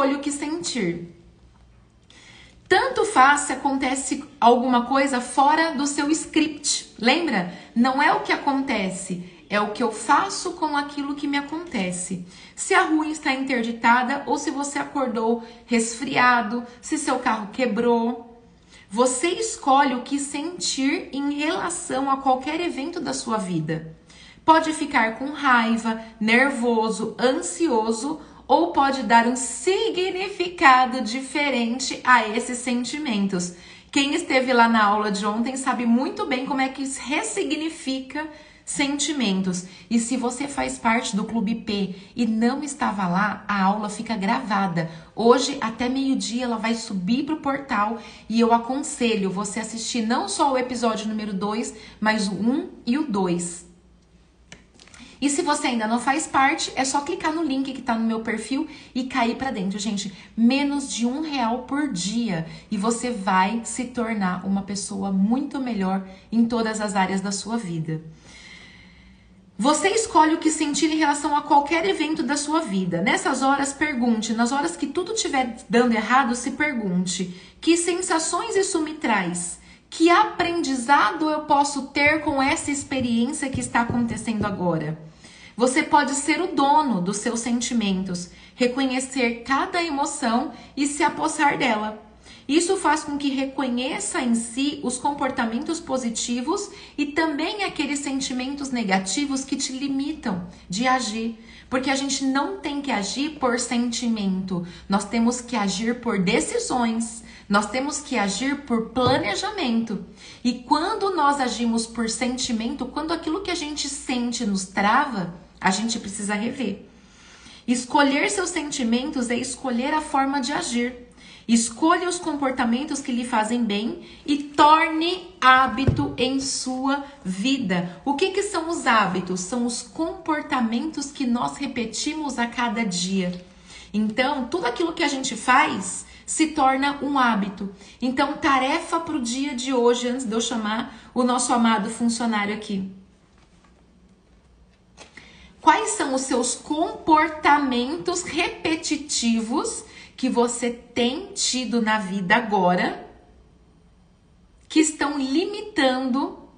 escolho o que sentir. Tanto faz se acontece alguma coisa fora do seu script. Lembra? Não é o que acontece, é o que eu faço com aquilo que me acontece. Se a rua está interditada ou se você acordou resfriado, se seu carro quebrou. Você escolhe o que sentir em relação a qualquer evento da sua vida. Pode ficar com raiva, nervoso, ansioso ou pode dar um significado diferente a esses sentimentos. Quem esteve lá na aula de ontem sabe muito bem como é que ressignifica sentimentos. E se você faz parte do Clube P e não estava lá, a aula fica gravada. Hoje, até meio-dia, ela vai subir para o portal e eu aconselho você assistir não só o episódio número 2, mas o 1 um e o 2. E se você ainda não faz parte, é só clicar no link que está no meu perfil e cair para dentro, gente. Menos de um real por dia e você vai se tornar uma pessoa muito melhor em todas as áreas da sua vida. Você escolhe o que sentir em relação a qualquer evento da sua vida. Nessas horas, pergunte. Nas horas que tudo estiver dando errado, se pergunte: que sensações isso me traz? Que aprendizado eu posso ter com essa experiência que está acontecendo agora? Você pode ser o dono dos seus sentimentos, reconhecer cada emoção e se apossar dela. Isso faz com que reconheça em si os comportamentos positivos e também aqueles sentimentos negativos que te limitam de agir. Porque a gente não tem que agir por sentimento, nós temos que agir por decisões, nós temos que agir por planejamento. E quando nós agimos por sentimento, quando aquilo que a gente sente nos trava, a gente precisa rever. Escolher seus sentimentos é escolher a forma de agir. Escolha os comportamentos que lhe fazem bem e torne hábito em sua vida. O que, que são os hábitos? São os comportamentos que nós repetimos a cada dia. Então, tudo aquilo que a gente faz se torna um hábito. Então, tarefa para o dia de hoje, antes de eu chamar o nosso amado funcionário aqui. Quais são os seus comportamentos repetitivos que você tem tido na vida agora que estão limitando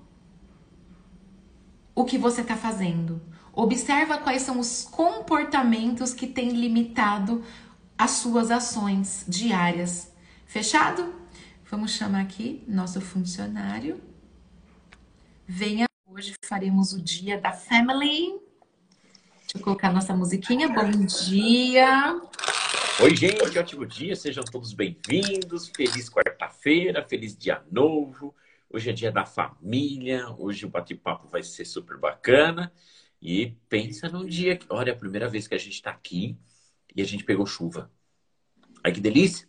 o que você está fazendo? Observa quais são os comportamentos que têm limitado as suas ações diárias. Fechado? Vamos chamar aqui nosso funcionário. Venha, hoje faremos o dia da family. Deixa eu colocar nossa musiquinha. Bom dia. Oi, gente, ótimo dia. Sejam todos bem-vindos. Feliz quarta-feira, feliz dia novo. Hoje é dia da família. Hoje o bate-papo vai ser super bacana. E pensa num dia que, olha, é a primeira vez que a gente está aqui e a gente pegou chuva. Ai, que delícia!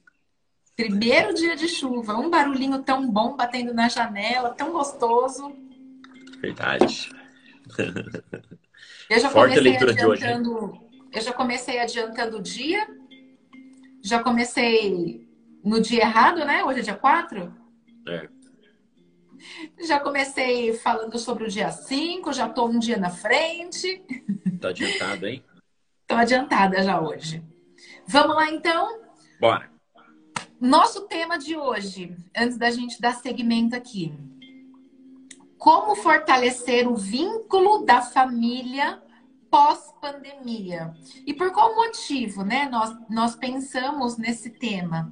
Primeiro dia de chuva, um barulhinho tão bom batendo na janela, tão gostoso. Verdade. Eu já Forte comecei adiantando, hoje, eu já comecei adiantando o dia. Já comecei no dia errado, né? Hoje é dia 4. É. Já comecei falando sobre o dia 5, já estou um dia na frente. Tá adiantado, hein? Tô adiantada já hoje. Vamos lá então? Bora. Nosso tema de hoje, antes da gente dar segmento aqui. Como fortalecer o vínculo da família pós-pandemia? E por qual motivo, né? Nós, nós pensamos nesse tema.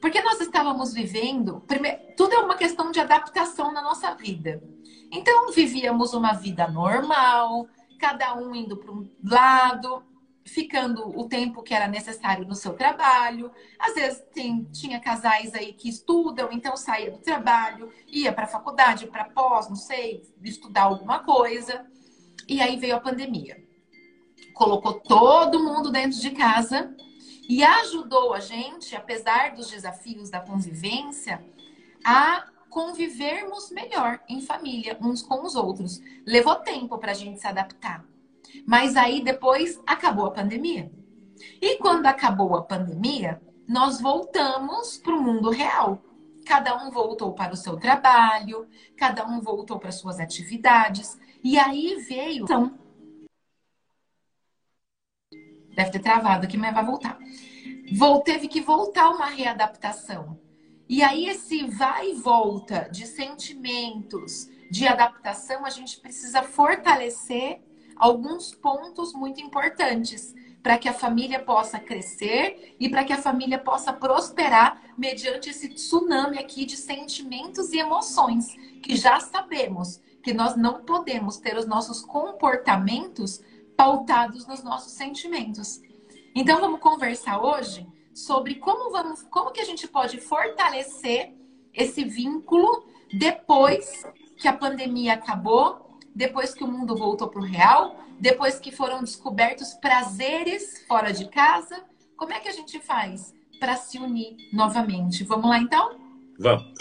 Porque nós estávamos vivendo, primeiro, tudo é uma questão de adaptação na nossa vida. Então, vivíamos uma vida normal, cada um indo para um lado, ficando o tempo que era necessário no seu trabalho. Às vezes tem, tinha casais aí que estudam, então saía do trabalho, ia para a faculdade, para pós, não sei, estudar alguma coisa. E aí veio a pandemia. Colocou todo mundo dentro de casa e ajudou a gente, apesar dos desafios da convivência, a convivermos melhor em família, uns com os outros. Levou tempo para a gente se adaptar. Mas aí depois acabou a pandemia. E quando acabou a pandemia, nós voltamos para o mundo real. Cada um voltou para o seu trabalho, cada um voltou para suas atividades. E aí veio. Deve ter travado aqui, mas vai voltar. teve que voltar uma readaptação. E aí, esse vai e volta de sentimentos, de adaptação, a gente precisa fortalecer alguns pontos muito importantes para que a família possa crescer e para que a família possa prosperar mediante esse tsunami aqui de sentimentos e emoções, que já sabemos que nós não podemos ter os nossos comportamentos pautados nos nossos sentimentos. Então vamos conversar hoje sobre como vamos, como que a gente pode fortalecer esse vínculo depois que a pandemia acabou, depois que o mundo voltou para o real, depois que foram descobertos prazeres fora de casa. Como é que a gente faz para se unir novamente? Vamos lá então? Vamos.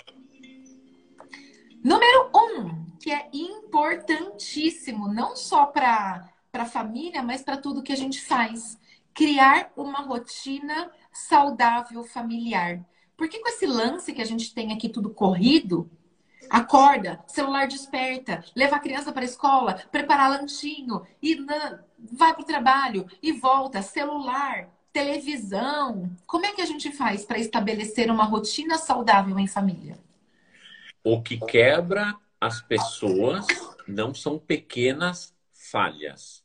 Número um, que é importantíssimo, não só para a família, mas para tudo que a gente faz. Criar uma rotina saudável familiar. Porque com esse lance que a gente tem aqui tudo corrido, acorda, celular desperta, leva a criança para a escola, preparar lanchinho, e vai para o trabalho e volta, celular, televisão. Como é que a gente faz para estabelecer uma rotina saudável em família? O que quebra as pessoas não são pequenas falhas,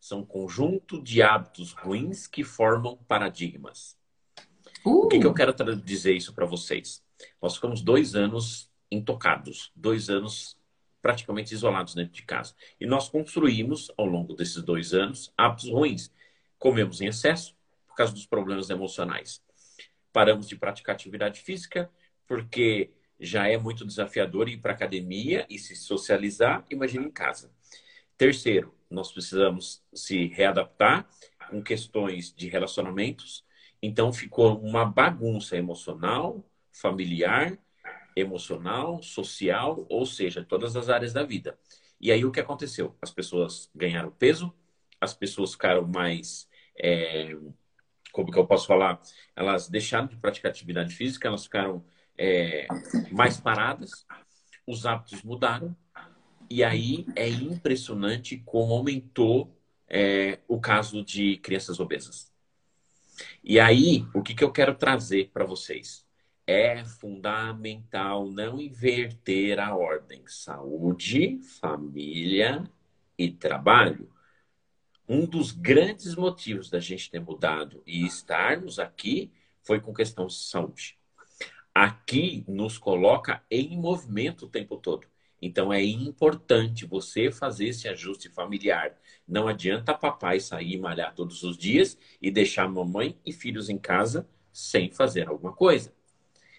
são conjunto de hábitos ruins que formam paradigmas. Uh. O que, que eu uh! quero dizer isso para vocês? Nós ficamos dois anos intocados, dois anos praticamente isolados dentro de casa. E nós construímos, ao longo desses dois anos, hábitos ruins. Comemos em excesso por causa dos problemas emocionais. Paramos de praticar atividade física porque já é muito desafiador ir para academia e se socializar, imagina em casa. Terceiro, nós precisamos se readaptar com questões de relacionamentos. Então ficou uma bagunça emocional, familiar, emocional, social, ou seja, todas as áreas da vida. E aí o que aconteceu? As pessoas ganharam peso, as pessoas ficaram mais. É, como que eu posso falar? Elas deixaram de praticar atividade física, elas ficaram é, mais paradas, os hábitos mudaram, e aí é impressionante como aumentou é, o caso de crianças obesas. E aí, o que, que eu quero trazer para vocês? É fundamental não inverter a ordem saúde, família e trabalho. Um dos grandes motivos da gente ter mudado e estarmos aqui foi com questão de saúde aqui nos coloca em movimento o tempo todo. Então é importante você fazer esse ajuste familiar. Não adianta papai sair malhar todos os dias e deixar mamãe e filhos em casa sem fazer alguma coisa.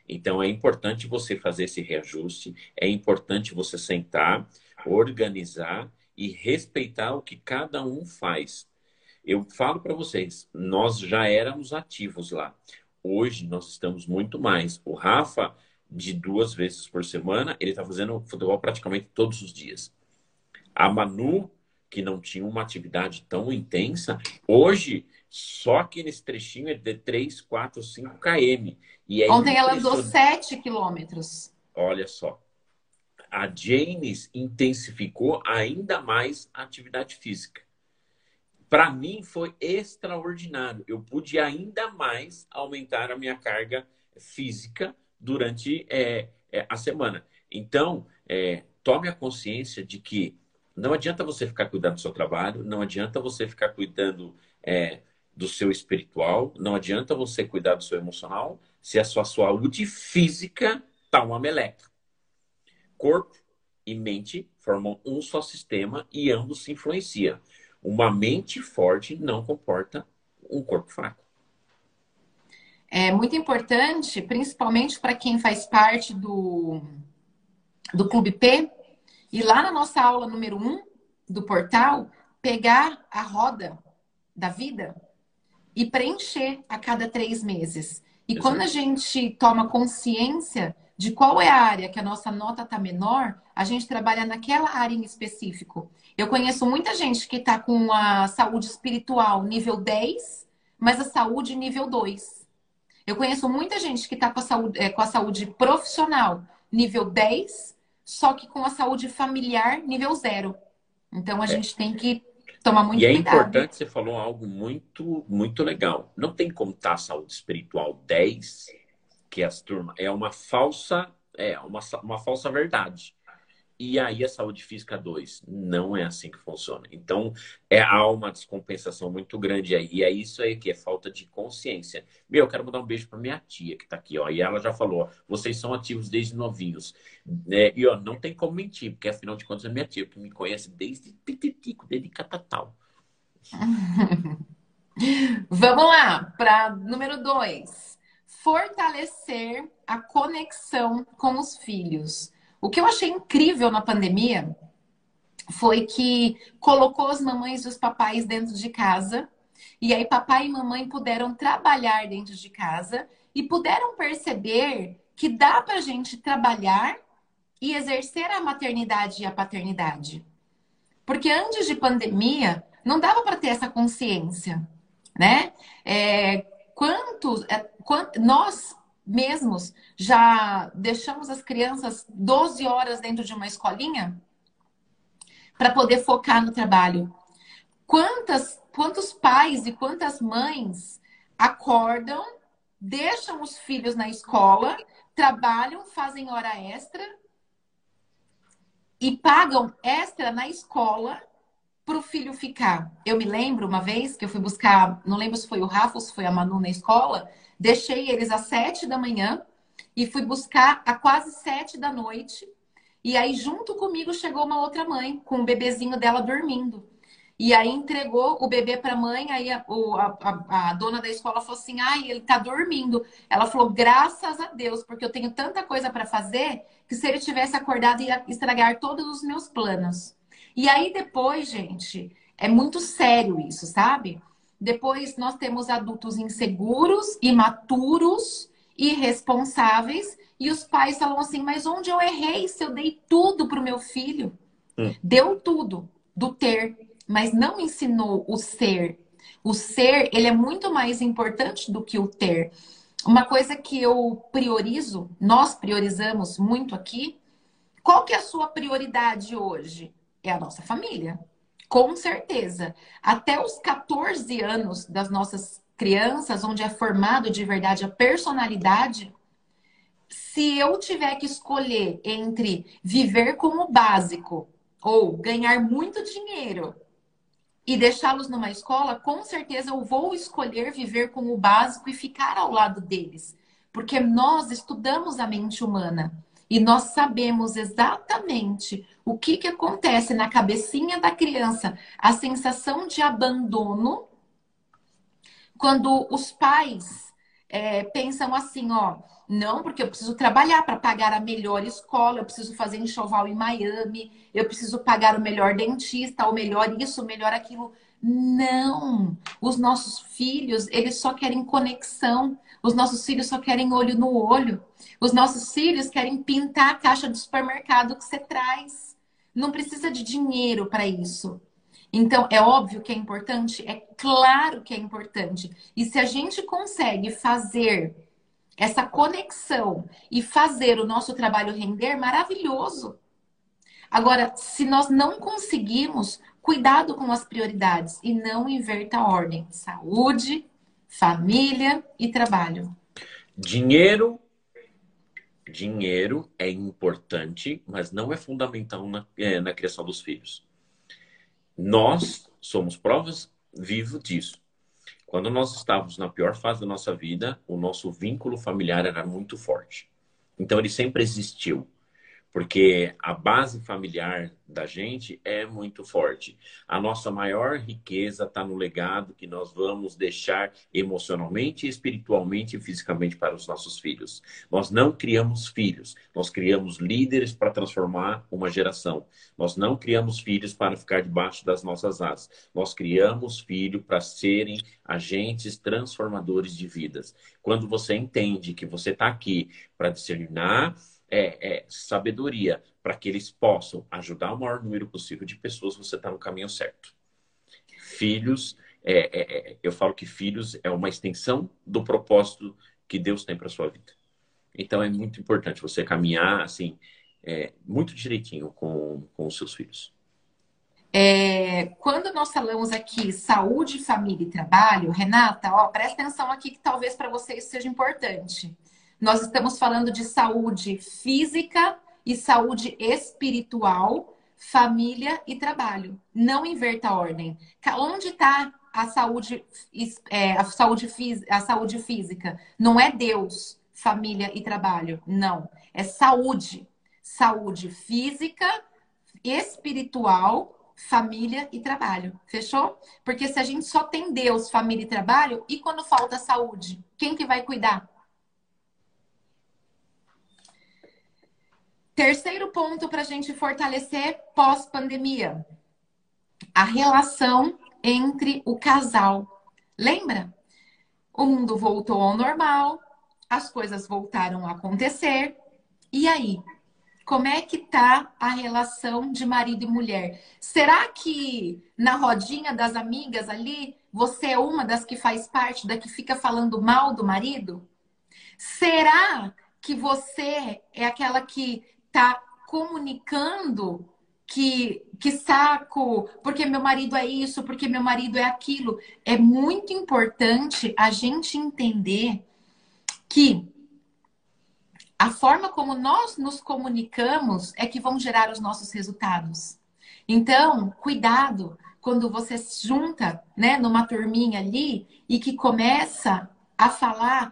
Então é importante você fazer esse reajuste, é importante você sentar, organizar e respeitar o que cada um faz. Eu falo para vocês, nós já éramos ativos lá. Hoje nós estamos muito mais. O Rafa, de duas vezes por semana, ele está fazendo futebol praticamente todos os dias. A Manu, que não tinha uma atividade tão intensa, hoje só que nesse trechinho é de 3, 4, 5 km. E é Ontem ela andou 7 quilômetros. Olha só. A Janes intensificou ainda mais a atividade física para mim foi extraordinário. Eu pude ainda mais aumentar a minha carga física durante é, é, a semana. Então, é, tome a consciência de que não adianta você ficar cuidando do seu trabalho, não adianta você ficar cuidando é, do seu espiritual, não adianta você cuidar do seu emocional, se a sua saúde física está uma meleca. Corpo e mente formam um só sistema e ambos se influenciam. Uma mente forte não comporta um corpo fraco. É muito importante, principalmente para quem faz parte do, do Clube P, e lá na nossa aula número 1 um do portal, pegar a roda da vida e preencher a cada três meses. E Exato. quando a gente toma consciência de qual é a área que a nossa nota está menor, a gente trabalha naquela área em específico. Eu conheço muita gente que está com a saúde espiritual nível 10, mas a saúde nível 2. Eu conheço muita gente que está com, a saúde, é, com a saúde profissional nível 10, só que com a saúde familiar nível 0. Então a é. gente tem que tomar muito e é cuidado. importante, você falou algo muito, muito legal. Não tem como estar a saúde espiritual 10, que as turmas é uma falsa, é uma, uma falsa verdade. E aí a saúde física 2. Não é assim que funciona. Então, é, há uma descompensação muito grande aí. E é isso aí que é falta de consciência. Meu, eu quero mandar um beijo para minha tia que está aqui, ó. E ela já falou, ó, vocês são ativos desde novinhos. É, e, ó, não tem como mentir, porque afinal de contas é minha tia, que me conhece desde pititico, desde catatal. Vamos lá, para número 2. Fortalecer a conexão com os filhos. O que eu achei incrível na pandemia foi que colocou as mamães e os papais dentro de casa. E aí, papai e mamãe puderam trabalhar dentro de casa e puderam perceber que dá para a gente trabalhar e exercer a maternidade e a paternidade. Porque antes de pandemia, não dava para ter essa consciência, né? É, quantos, é, quant, nós mesmos já deixamos as crianças 12 horas dentro de uma escolinha para poder focar no trabalho. Quantas, quantos pais e quantas mães acordam, deixam os filhos na escola, trabalham, fazem hora extra e pagam extra na escola para o filho ficar. Eu me lembro uma vez que eu fui buscar, não lembro se foi o Rafa ou se foi a Manu na escola, Deixei eles às sete da manhã e fui buscar a quase sete da noite. E aí, junto comigo, chegou uma outra mãe com o bebezinho dela dormindo. E aí entregou o bebê para a mãe, aí a, a, a, dona da escola falou assim: ai, ele tá dormindo. Ela falou: graças a Deus, porque eu tenho tanta coisa para fazer que se ele tivesse acordado ia estragar todos os meus planos. E aí depois, gente, é muito sério isso, sabe? Depois nós temos adultos inseguros, imaturos, irresponsáveis, e os pais falam assim: mas onde eu errei se eu dei tudo para o meu filho? Hum. Deu tudo do ter, mas não ensinou o ser. O ser, ele é muito mais importante do que o ter. Uma coisa que eu priorizo, nós priorizamos muito aqui, qual que é a sua prioridade hoje? É a nossa família. Com certeza. Até os 14 anos das nossas crianças, onde é formado de verdade a personalidade, se eu tiver que escolher entre viver como básico ou ganhar muito dinheiro e deixá-los numa escola, com certeza eu vou escolher viver como o básico e ficar ao lado deles. Porque nós estudamos a mente humana e nós sabemos exatamente o que, que acontece na cabecinha da criança, a sensação de abandono, quando os pais é, pensam assim, ó, não, porque eu preciso trabalhar para pagar a melhor escola, eu preciso fazer enxoval em Miami, eu preciso pagar o melhor dentista, o melhor isso, o melhor aquilo. Não! Os nossos filhos, eles só querem conexão. Os nossos filhos só querem olho no olho. Os nossos filhos querem pintar a caixa do supermercado que você traz. Não precisa de dinheiro para isso. Então, é óbvio que é importante? É claro que é importante. E se a gente consegue fazer essa conexão e fazer o nosso trabalho render, maravilhoso. Agora, se nós não conseguimos, cuidado com as prioridades e não inverta a ordem. Saúde, família e trabalho. Dinheiro, dinheiro é importante, mas não é fundamental na, é, na criação dos filhos. Nós somos provas vivas disso. Quando nós estávamos na pior fase da nossa vida, o nosso vínculo familiar era muito forte. Então ele sempre existiu porque a base familiar da gente é muito forte. A nossa maior riqueza está no legado que nós vamos deixar emocionalmente, espiritualmente e fisicamente para os nossos filhos. Nós não criamos filhos, nós criamos líderes para transformar uma geração. Nós não criamos filhos para ficar debaixo das nossas asas. Nós criamos filhos para serem agentes transformadores de vidas. Quando você entende que você está aqui para discernar é, é sabedoria para que eles possam ajudar o maior número possível de pessoas, você está no caminho certo. Filhos, é, é, é, eu falo que filhos é uma extensão do propósito que Deus tem para sua vida. Então é muito importante você caminhar assim, é, muito direitinho com, com os seus filhos. É, quando nós falamos aqui saúde, família e trabalho, Renata, ó, presta atenção aqui que talvez para vocês seja importante. Nós estamos falando de saúde física e saúde espiritual, família e trabalho. Não inverta a ordem. Onde está a saúde, é, a, saúde, a saúde física? Não é Deus, família e trabalho. Não. É saúde. Saúde física, espiritual família e trabalho. Fechou? Porque se a gente só tem Deus, família e trabalho, e quando falta saúde, quem que vai cuidar? Terceiro ponto para a gente fortalecer pós-pandemia: a relação entre o casal. Lembra? O mundo voltou ao normal, as coisas voltaram a acontecer. E aí? Como é que tá a relação de marido e mulher? Será que na rodinha das amigas ali, você é uma das que faz parte da que fica falando mal do marido? Será que você é aquela que tá comunicando que, que saco, porque meu marido é isso, porque meu marido é aquilo? É muito importante a gente entender que a forma como nós nos comunicamos é que vão gerar os nossos resultados. Então, cuidado quando você se junta, né, numa turminha ali e que começa a falar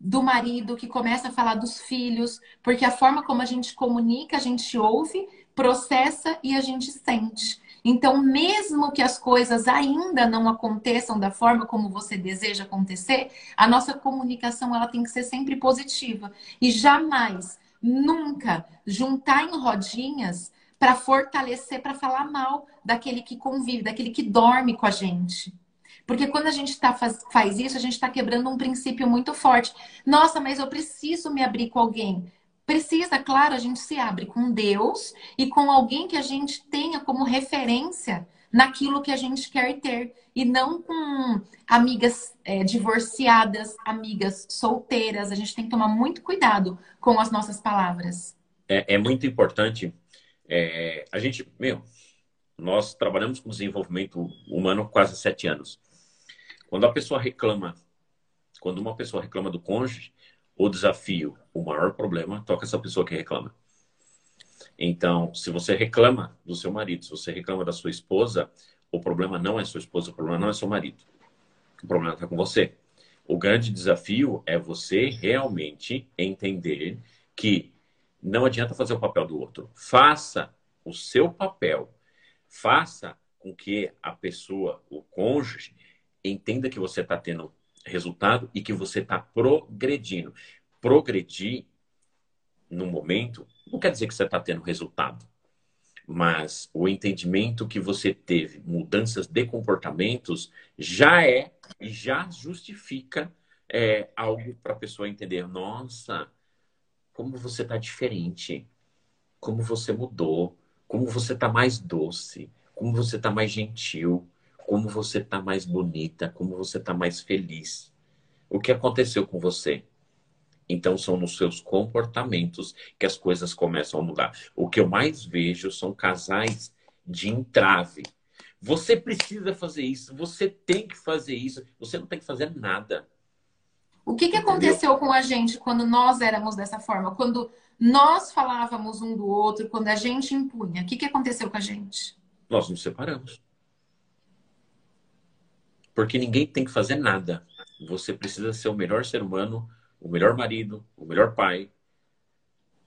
do marido, que começa a falar dos filhos, porque a forma como a gente comunica, a gente ouve, processa e a gente sente. Então, mesmo que as coisas ainda não aconteçam da forma como você deseja acontecer, a nossa comunicação ela tem que ser sempre positiva e jamais, nunca juntar em rodinhas para fortalecer, para falar mal daquele que convive, daquele que dorme com a gente. Porque quando a gente tá, faz, faz isso, a gente está quebrando um princípio muito forte. Nossa, mas eu preciso me abrir com alguém. Precisa, claro, a gente se abre com Deus e com alguém que a gente tenha como referência naquilo que a gente quer ter e não com amigas é, divorciadas, amigas solteiras. A gente tem que tomar muito cuidado com as nossas palavras. É, é muito importante. É, a gente, meu, nós trabalhamos com desenvolvimento humano quase sete anos. Quando a pessoa reclama, quando uma pessoa reclama do cônjuge, o desafio, o maior problema, toca essa pessoa que reclama. Então, se você reclama do seu marido, se você reclama da sua esposa, o problema não é sua esposa, o problema não é seu marido. O problema está com você. O grande desafio é você realmente entender que não adianta fazer o papel do outro. Faça o seu papel. Faça com que a pessoa, o cônjuge, entenda que você está tendo resultado e que você está progredindo. Progredir no momento não quer dizer que você está tendo resultado, mas o entendimento que você teve, mudanças de comportamentos, já é e já justifica é, algo para a pessoa entender. Nossa, como você está diferente, como você mudou, como você está mais doce, como você está mais gentil como você está mais bonita, como você está mais feliz. O que aconteceu com você? Então, são nos seus comportamentos que as coisas começam a mudar. O que eu mais vejo são casais de entrave. Você precisa fazer isso, você tem que fazer isso, você não tem que fazer nada. O que, que aconteceu com a gente quando nós éramos dessa forma? Quando nós falávamos um do outro, quando a gente impunha, o que, que aconteceu com a gente? Nós nos separamos. Porque ninguém tem que fazer nada. Você precisa ser o melhor ser humano, o melhor marido, o melhor pai,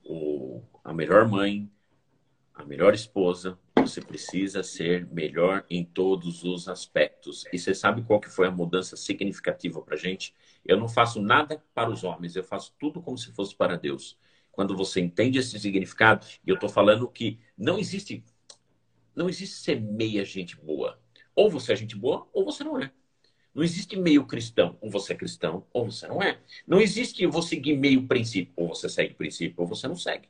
o, a melhor mãe, a melhor esposa. Você precisa ser melhor em todos os aspectos. E você sabe qual que foi a mudança significativa para gente? Eu não faço nada para os homens, eu faço tudo como se fosse para Deus. Quando você entende esse significado, e eu estou falando que não existe, não existe ser meia gente boa. Ou você é gente boa, ou você não é. Não existe meio cristão. Ou você é cristão, ou você não é. Não existe eu vou seguir meio princípio. Ou você segue princípio, ou você não segue.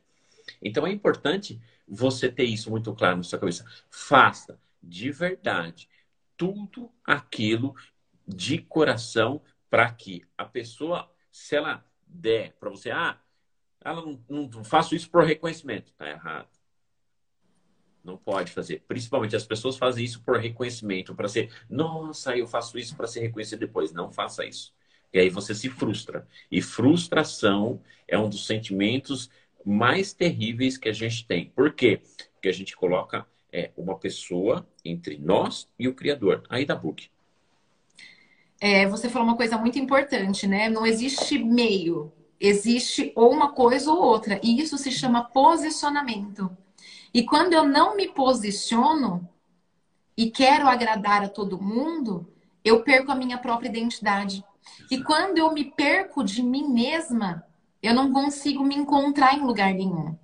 Então é importante você ter isso muito claro na sua cabeça. Faça de verdade tudo aquilo de coração para que a pessoa, se ela der para você, ah, ela não, não faço isso por reconhecimento, tá errado. Não pode fazer. Principalmente as pessoas fazem isso por reconhecimento, para ser, nossa, eu faço isso para ser reconhecido depois. Não faça isso. E aí você se frustra. E frustração é um dos sentimentos mais terríveis que a gente tem. Por quê? Porque a gente coloca é, uma pessoa entre nós e o Criador. Aí da book. É, você falou uma coisa muito importante, né? Não existe meio. Existe ou uma coisa ou outra. E isso se chama posicionamento. E quando eu não me posiciono e quero agradar a todo mundo, eu perco a minha própria identidade. E quando eu me perco de mim mesma, eu não consigo me encontrar em lugar nenhum.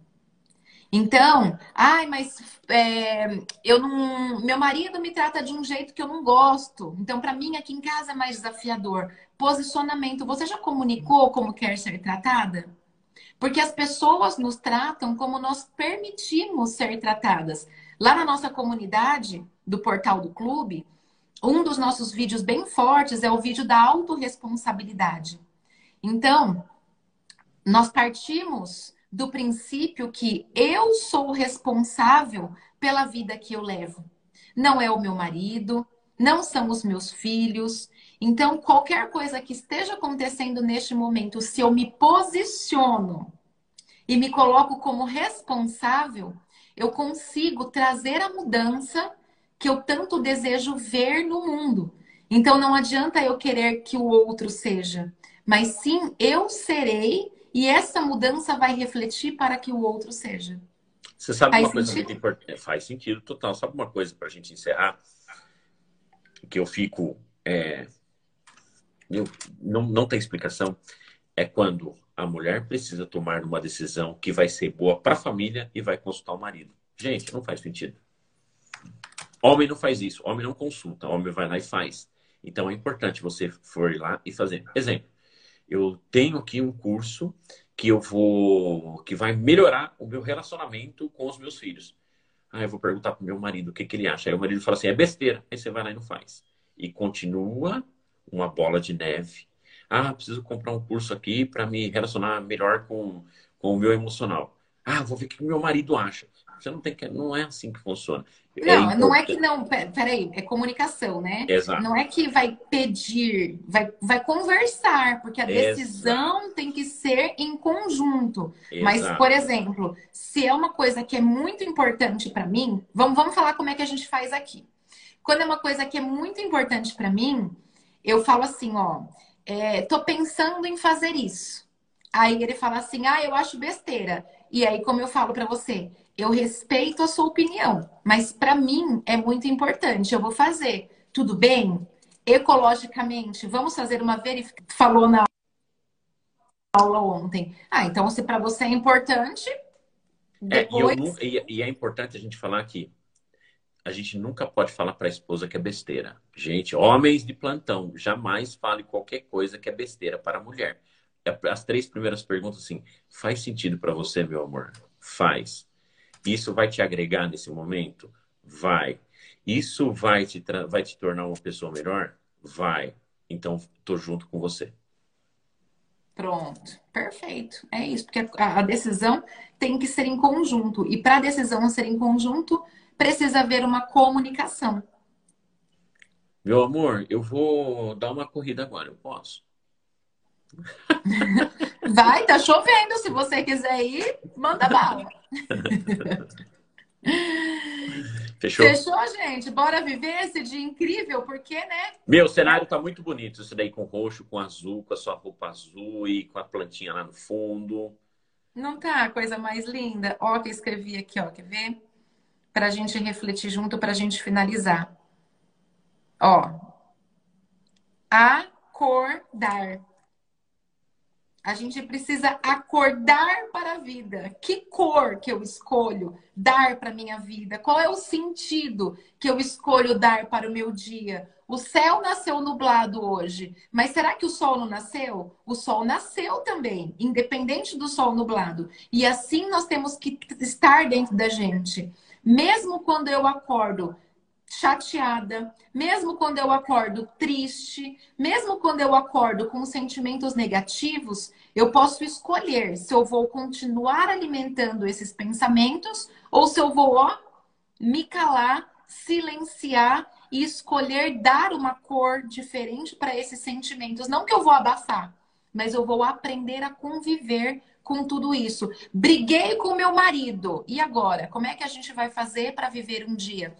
Então, ai, mas é, eu não, meu marido me trata de um jeito que eu não gosto. Então, para mim aqui em casa é mais desafiador. Posicionamento. Você já comunicou como quer ser tratada? Porque as pessoas nos tratam como nós permitimos ser tratadas. Lá na nossa comunidade, do portal do clube, um dos nossos vídeos bem fortes é o vídeo da autorresponsabilidade. Então, nós partimos do princípio que eu sou responsável pela vida que eu levo. Não é o meu marido, não são os meus filhos. Então, qualquer coisa que esteja acontecendo neste momento, se eu me posiciono e me coloco como responsável, eu consigo trazer a mudança que eu tanto desejo ver no mundo. Então, não adianta eu querer que o outro seja, mas sim eu serei e essa mudança vai refletir para que o outro seja. Você sabe Faz uma coisa sentido? muito importante? É, faz sentido total. Sabe uma coisa para a gente encerrar? que eu fico. É, eu, não, não tem explicação. É quando a mulher precisa tomar uma decisão que vai ser boa para a família e vai consultar o marido. Gente, não faz sentido. Homem não faz isso. Homem não consulta. Homem vai lá e faz. Então é importante você for lá e fazer. Exemplo. Eu tenho aqui um curso que eu vou que vai melhorar o meu relacionamento com os meus filhos. Ah, eu vou perguntar pro meu marido o que, que ele acha. Aí o marido fala assim: é besteira. Aí você vai lá e não faz. E continua uma bola de neve. Ah, preciso comprar um curso aqui para me relacionar melhor com, com o meu emocional. Ah, vou ver o que o meu marido acha. Você não tem que. Não é assim que funciona. É não, é não é que não. Peraí, é comunicação, né? Exato. Não é que vai pedir, vai, vai conversar, porque a decisão Exato. tem que ser em conjunto. Exato. Mas, por exemplo, se é uma coisa que é muito importante para mim, vamos, vamos falar como é que a gente faz aqui. Quando é uma coisa que é muito importante para mim, eu falo assim, ó, é, tô pensando em fazer isso. Aí ele fala assim, ah, eu acho besteira. E aí, como eu falo para você, eu respeito a sua opinião, mas para mim é muito importante. Eu vou fazer. Tudo bem? Ecologicamente, vamos fazer uma verificação. Falou na aula ontem. Ah, então se para você é importante. Depois... É, e, eu, e, é importante a gente falar que a gente nunca pode falar para a esposa que é besteira. Gente, homens de plantão, jamais fale qualquer coisa que é besteira para a mulher. É, as três primeiras perguntas assim, faz sentido para você, meu amor? Faz. Isso vai te agregar nesse momento? Vai. Isso vai te, vai te tornar uma pessoa melhor? Vai. Então, tô junto com você. Pronto, perfeito. É isso, porque a decisão tem que ser em conjunto. E para a decisão ser em conjunto, precisa haver uma comunicação. Meu amor, eu vou dar uma corrida agora, eu posso? Vai, tá chovendo. Se você quiser ir, manda bala. Fechou? Fechou, gente? Bora viver esse dia incrível, porque, né? Meu, o cenário tá muito bonito. Isso daí com roxo, com azul, com a sua roupa azul e com a plantinha lá no fundo. Não tá a coisa mais linda? Ó, que escrevi aqui, ó, quer ver? Pra gente refletir junto, pra gente finalizar. Ó. Acordar. A gente precisa acordar para a vida. Que cor que eu escolho dar para minha vida? Qual é o sentido que eu escolho dar para o meu dia? O céu nasceu nublado hoje, mas será que o sol não nasceu? O sol nasceu também, independente do sol nublado. E assim nós temos que estar dentro da gente. Mesmo quando eu acordo chateada, mesmo quando eu acordo triste, mesmo quando eu acordo com sentimentos negativos, eu posso escolher se eu vou continuar alimentando esses pensamentos ou se eu vou ó, me calar, silenciar e escolher dar uma cor diferente para esses sentimentos. Não que eu vou abafar, mas eu vou aprender a conviver com tudo isso. Briguei com meu marido. E agora? Como é que a gente vai fazer para viver um dia?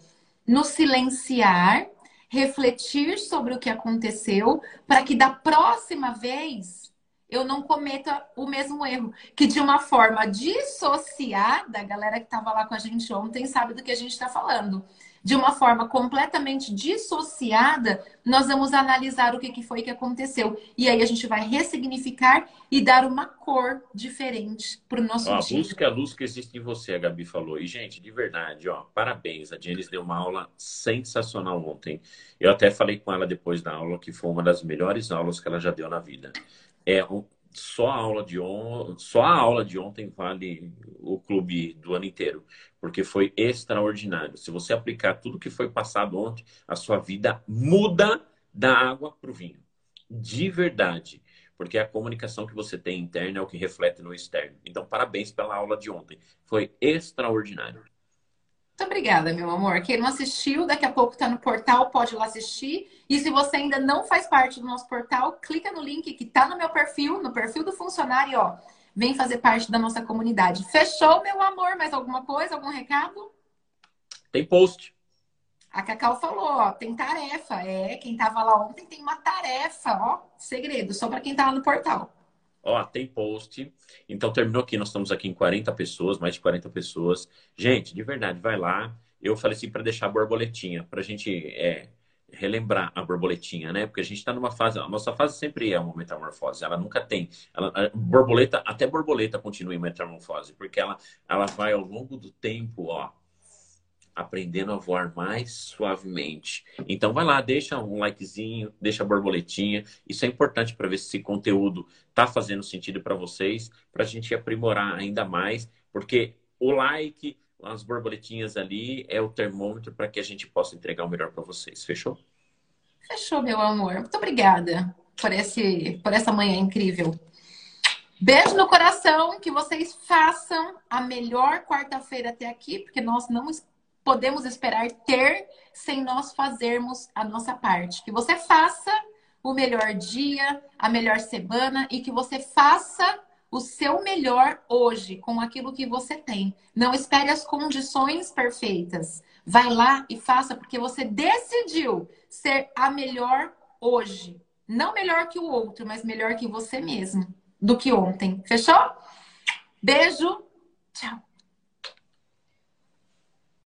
No silenciar, refletir sobre o que aconteceu, para que da próxima vez eu não cometa o mesmo erro. Que de uma forma dissociada, a galera que estava lá com a gente ontem sabe do que a gente está falando de uma forma completamente dissociada, nós vamos analisar o que, que foi que aconteceu. E aí a gente vai ressignificar e dar uma cor diferente para o nosso ó, dia. Busca a luz que existe em você, a Gabi falou. E, gente, de verdade, ó, parabéns. A Janice deu uma aula sensacional ontem. Eu até falei com ela depois da aula que foi uma das melhores aulas que ela já deu na vida. É um, só a aula de on... só a aula de ontem vale o clube do ano inteiro, porque foi extraordinário. Se você aplicar tudo que foi passado ontem, a sua vida muda da água para o vinho. De verdade. Porque a comunicação que você tem interna é o que reflete no externo. Então, parabéns pela aula de ontem. Foi extraordinário. Muito obrigada, meu amor. Quem não assistiu, daqui a pouco está no portal, pode ir lá assistir. E se você ainda não faz parte do nosso portal, clica no link que está no meu perfil, no perfil do funcionário, ó. Vem fazer parte da nossa comunidade. Fechou, meu amor? Mais alguma coisa? Algum recado? Tem post. A Cacau falou, ó, tem tarefa. É, quem estava lá ontem tem uma tarefa, ó. Segredo, só para quem está lá no portal. Ó, tem post. Então terminou aqui, nós estamos aqui em 40 pessoas, mais de 40 pessoas. Gente, de verdade, vai lá. Eu falei assim para deixar a borboletinha, para a gente é, relembrar a borboletinha, né? Porque a gente está numa fase, a nossa fase sempre é uma metamorfose, ela nunca tem. Ela, borboleta, até borboleta continua em metamorfose, porque ela, ela vai ao longo do tempo, ó, aprendendo a voar mais suavemente. Então vai lá, deixa um likezinho, deixa a borboletinha. Isso é importante para ver se esse conteúdo está fazendo sentido para vocês, para a gente aprimorar ainda mais, porque o like, as borboletinhas ali é o termômetro para que a gente possa entregar o melhor para vocês. Fechou? Fechou, meu amor. Muito obrigada por esse por essa manhã incrível. Beijo no coração, que vocês façam a melhor quarta-feira até aqui, porque nós não podemos esperar ter sem nós fazermos a nossa parte. Que você faça o melhor dia, a melhor semana e que você faça o seu melhor hoje com aquilo que você tem. Não espere as condições perfeitas. Vai lá e faça porque você decidiu ser a melhor hoje. Não melhor que o outro, mas melhor que você mesmo do que ontem. Fechou? Beijo. Tchau.